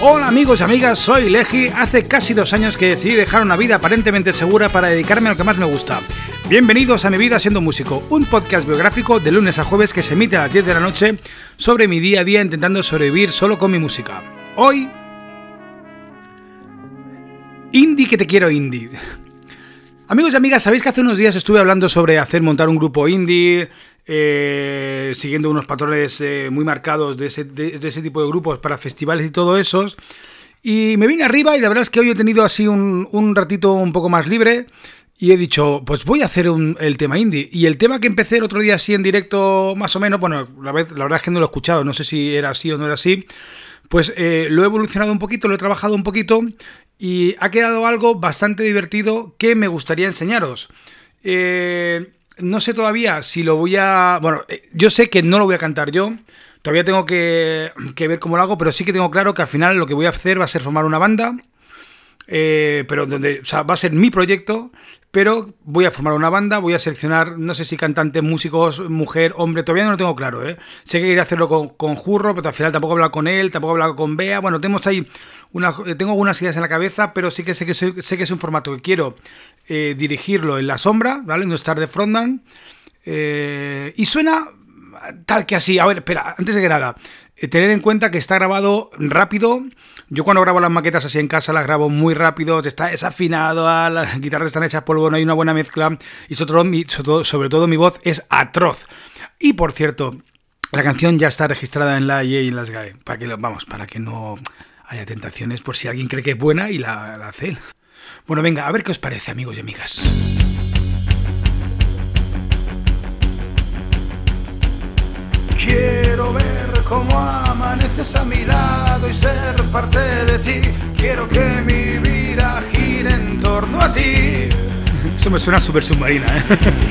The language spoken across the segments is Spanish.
Hola amigos y amigas, soy Leji. Hace casi dos años que decidí dejar una vida aparentemente segura para dedicarme a lo que más me gusta. Bienvenidos a Mi Vida Siendo Músico, un podcast biográfico de lunes a jueves que se emite a las 10 de la noche sobre mi día a día intentando sobrevivir solo con mi música. Hoy... Indie que te quiero indie. Amigos y amigas, sabéis que hace unos días estuve hablando sobre hacer montar un grupo indie, eh, siguiendo unos patrones eh, muy marcados de ese, tipo de grupos para festivales y todo eso. Y me vine arriba y la verdad es que hoy he tenido así un, ratito un poco más libre y he dicho, pues voy a hacer el tema indie. Y el tema que empecé el otro día así en directo, más o menos, bueno, la, vez, la verdad es que no lo he escuchado, no sé si era así o no era así, pues eh, lo he evolucionado un poquito, lo he trabajado un poquito y ha quedado algo bastante divertido que me gustaría enseñaros. Eh, no sé todavía si lo voy a... Bueno, eh, yo sé que no lo voy a cantar yo. Todavía tengo que, ver cómo lo hago, pero sí que tengo claro que al final lo que voy a hacer va a ser formar una banda. Eh, pero donde, o sea, va a ser mi proyecto, pero voy a formar una banda, voy a seleccionar, no sé si cantantes, músicos, mujer, hombre, todavía no lo tengo claro, ¿eh? Sé que quería hacerlo con, Jurro, pero al final tampoco he hablado con él, tampoco he hablado con Bea, bueno, tenemos ahí una, tengo algunas ideas en la cabeza, pero sí que sé que, sé, que es un formato que quiero eh, dirigirlo en la sombra, ¿vale? No estar de frontman. Eh, y suena tal que así. A ver, espera, antes de que nada, eh, tener en cuenta que está grabado rápido. Yo cuando grabo las maquetas así en casa las grabo muy rápido, está desafinado, las guitarras están hechas polvo, no hay una buena mezcla y sobre todo, sobre todo mi voz es atroz. Y por cierto, la canción ya está registrada en la IE y en las GAE, para que vamos, para que no haya tentaciones por si alguien cree que es buena y la, la hace. Bueno, venga, a ver qué os parece, amigos y amigas. Cómo amaneces a mi lado y ser parte de ti. Quiero que mi vida gire en torno a ti. Eso me suena súper submarina, ¿eh?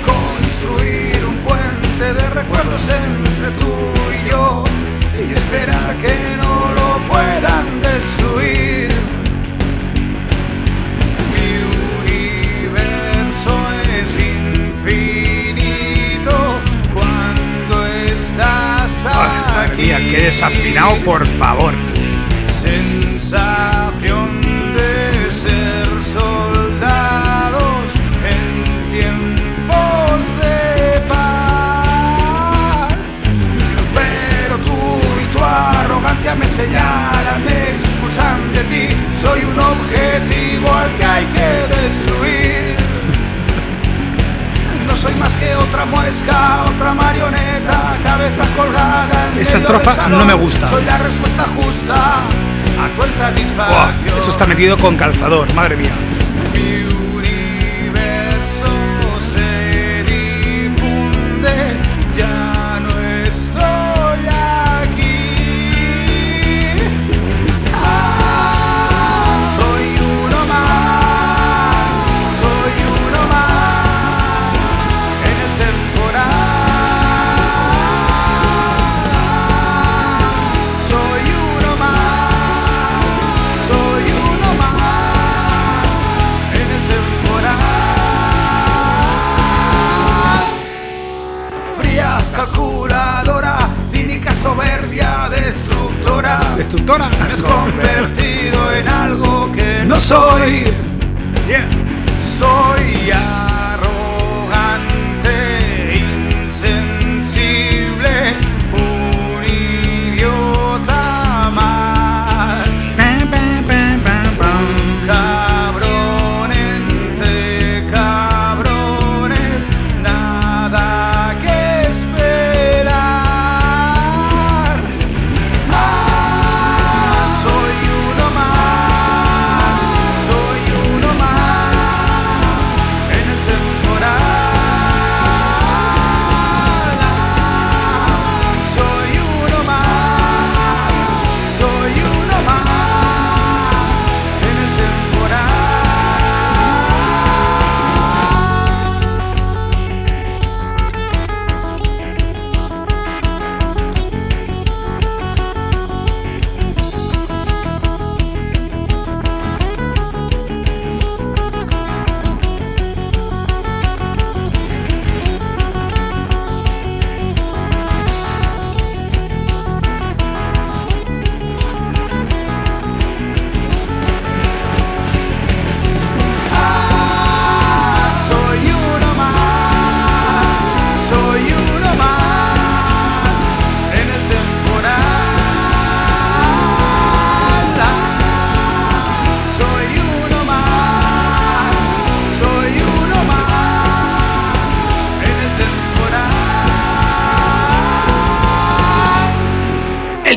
Construir un puente de recuerdos entre tú desafinado, por favor. Sensación de ser soldados en tiempos de paz. Pero tú y tu arrogancia me señalan, me expulsan de ti. Soy un objetivo al que hay que destruir soy más que otra muesca, otra marioneta, cabeza colgada. Esta estrofa no me gusta. Soy la respuesta justa a tu insatisfacción. eso está metido con calzador, madre mía. Que no soy.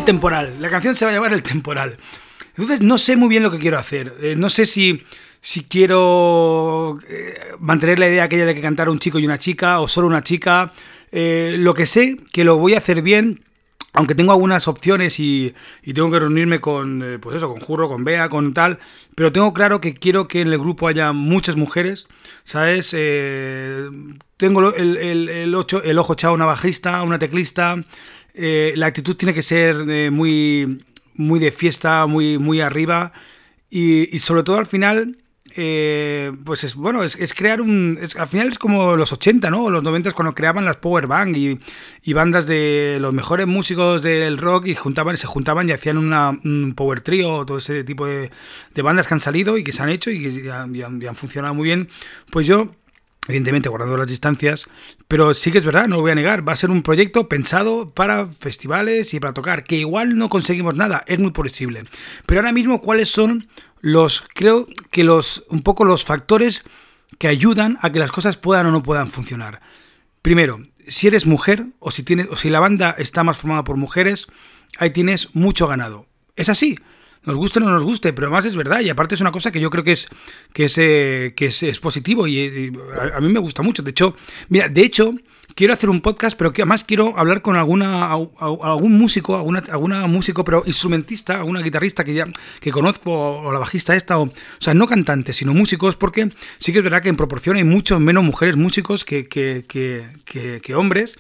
Soy temporal. La canción se va a llamar El temporal. Entonces no sé muy bien lo que quiero hacer. Eh, no sé si, si quiero eh, mantener la idea aquella de que cantara un chico y una chica o solo una chica. Eh, lo que sé que lo voy a hacer bien aunque tengo algunas opciones y, tengo que reunirme con, pues eso, con Jurro, con Bea, con tal, pero tengo claro que quiero que en el grupo haya muchas mujeres, ¿sabes? Tengo el, el, ocho, el ojo echado una bajista, una teclista, eh, la actitud tiene que ser muy, muy de fiesta, muy, muy arriba y, y sobre todo al final eh, pues es bueno, es, crear un. al final es como los 80, ¿no? Los 90 cuando creaban las power band y, y, bandas de los mejores músicos del rock y juntaban, se juntaban y hacían una, un power trio, todo ese tipo de, bandas que han salido y que se han hecho y que han, funcionado muy bien. Pues yo evidentemente guardando las distancias, pero sí que es verdad, no lo voy a negar, va a ser un proyecto pensado para festivales y para tocar, que igual no conseguimos nada, es muy posible. Pero ahora mismo, ¿cuáles son los, creo que los, un poco los factores que ayudan a que las cosas puedan o no puedan funcionar. Primero, si eres mujer o si, tienes, o si la banda está más formada por mujeres, ahí tienes mucho ganado. Es así. Nos guste o no nos guste, pero además es verdad. Y aparte es una cosa que yo creo que es, que es, eh, que es, positivo y, a, a, mí me gusta mucho. De hecho, mira, de hecho, quiero hacer un podcast, pero que además quiero hablar con alguna algún músico, alguna, alguna músico, pero instrumentista, alguna guitarrista que ya que conozco, o la bajista esta, o, o sea, no cantantes, sino músicos, porque sí que es verdad que en proporción hay mucho menos mujeres músicos que, que, que hombres.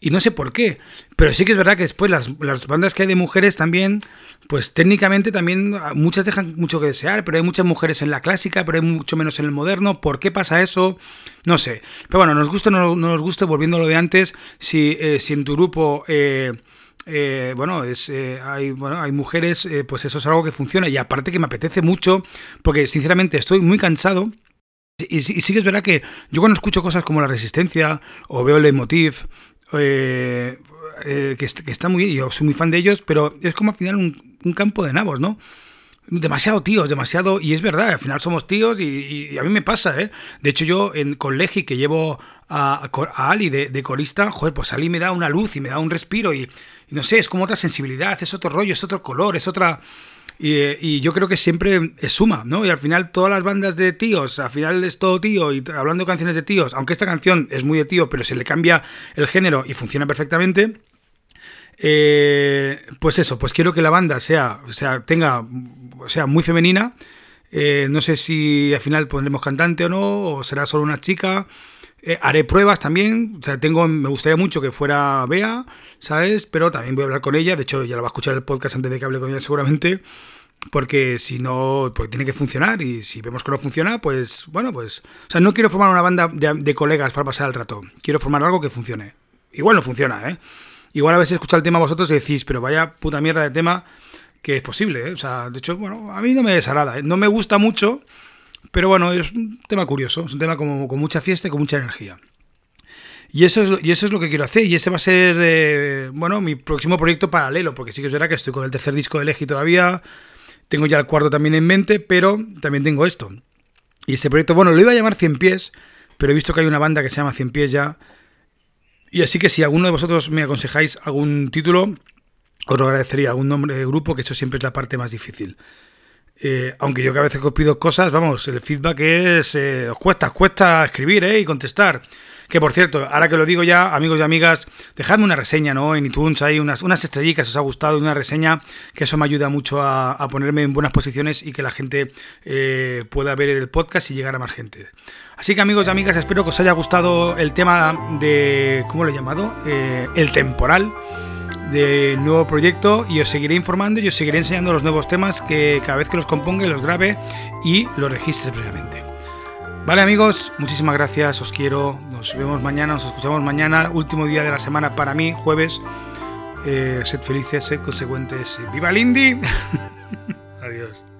Y no sé por qué, pero sí que es verdad que después las, las, bandas que hay de mujeres también, pues técnicamente también ah, muchas dejan mucho que desear, pero hay muchas mujeres en la clásica, pero hay mucho menos en el moderno. ¿Por qué pasa eso? No sé. Pero bueno, nos guste o no, nos guste, volviendo a lo de antes, si, eh, si en tu grupo... Eh, eh, bueno, es, hay, bueno, hay mujeres, pues eso es algo que funciona. Y aparte que me apetece mucho, porque sinceramente estoy muy cansado. Y, y, sí que es verdad que yo cuando escucho cosas como La Resistencia o veo el Leitmotiv eh, eh, que, está muy yo soy muy fan de ellos, pero es como al final un, campo de nabos, ¿no? Demasiado tíos, demasiado. Y es verdad, al final somos tíos y, a mí me pasa, ¿eh? De hecho, yo en, con Legi, que llevo a, Ali de, de, corista, joder, pues Ali me da una luz y me da un respiro y, no sé, es como otra sensibilidad, es otro rollo, es otro color, es otra. Y, yo creo que siempre es suma, ¿no? Y al final todas las bandas de tíos, al final es todo tío y hablando de canciones de tíos, aunque esta canción es muy de tío, pero se le cambia el género y funciona perfectamente. Eh, pues eso, pues quiero que la banda sea, sea, tenga, sea muy femenina. Eh, no sé si al final pondremos cantante o no, o será solo una chica. Eh, haré pruebas también, o sea, tengo, me gustaría mucho que fuera Bea, ¿sabes? Pero también voy a hablar con ella, de hecho ya la va a escuchar el podcast antes de que hable con ella seguramente, porque si no, pues tiene que funcionar y si vemos que no funciona, pues bueno, pues... O sea, no quiero formar una banda de, colegas para pasar el rato, quiero formar algo que funcione. Igual no funciona, ¿eh? Igual a veces escucháis el tema vosotros y decís, pero vaya puta mierda de tema que es posible, ¿eh? O sea, de hecho, bueno, a mí no me desagrada, ¿eh? No me gusta mucho pero bueno, es un tema curioso, es un tema como, con mucha fiesta y con mucha energía. Y eso, es, y eso es lo que quiero hacer. Y ese va a ser, eh, bueno, mi próximo proyecto paralelo, porque sí que es verdad que estoy con el tercer disco de Legi todavía. Tengo ya el cuarto también en mente, pero también tengo esto. Y ese proyecto, bueno, lo iba a llamar Cien Pies, pero he visto que hay una banda que se llama Cien Pies ya. Y así que si alguno de vosotros me aconsejáis algún título, os lo agradecería, algún nombre de grupo, que eso siempre es la parte más difícil. Eh, aunque yo que a veces os pido cosas, vamos, el feedback es. Eh, os cuesta, os cuesta escribir ¿eh? y contestar. Que por cierto, ahora que lo digo ya, amigos y amigas, dejadme una reseña, ¿no? En iTunes hay unas, unas estrellitas, os ha gustado, una reseña, que eso me ayuda mucho a, ponerme en buenas posiciones y que la gente eh, pueda ver el podcast y llegar a más gente. Así que amigos y amigas, espero que os haya gustado el tema de. ¿Cómo lo he llamado? el temporal del nuevo proyecto y os seguiré informando y os seguiré enseñando los nuevos temas que cada vez que los componga los grabe y los registre previamente. Vale amigos, muchísimas gracias, os quiero, nos vemos mañana, nos escuchamos mañana, último día de la semana para mí, jueves. Eh, sed felices, sed consecuentes, ¡viva el indie!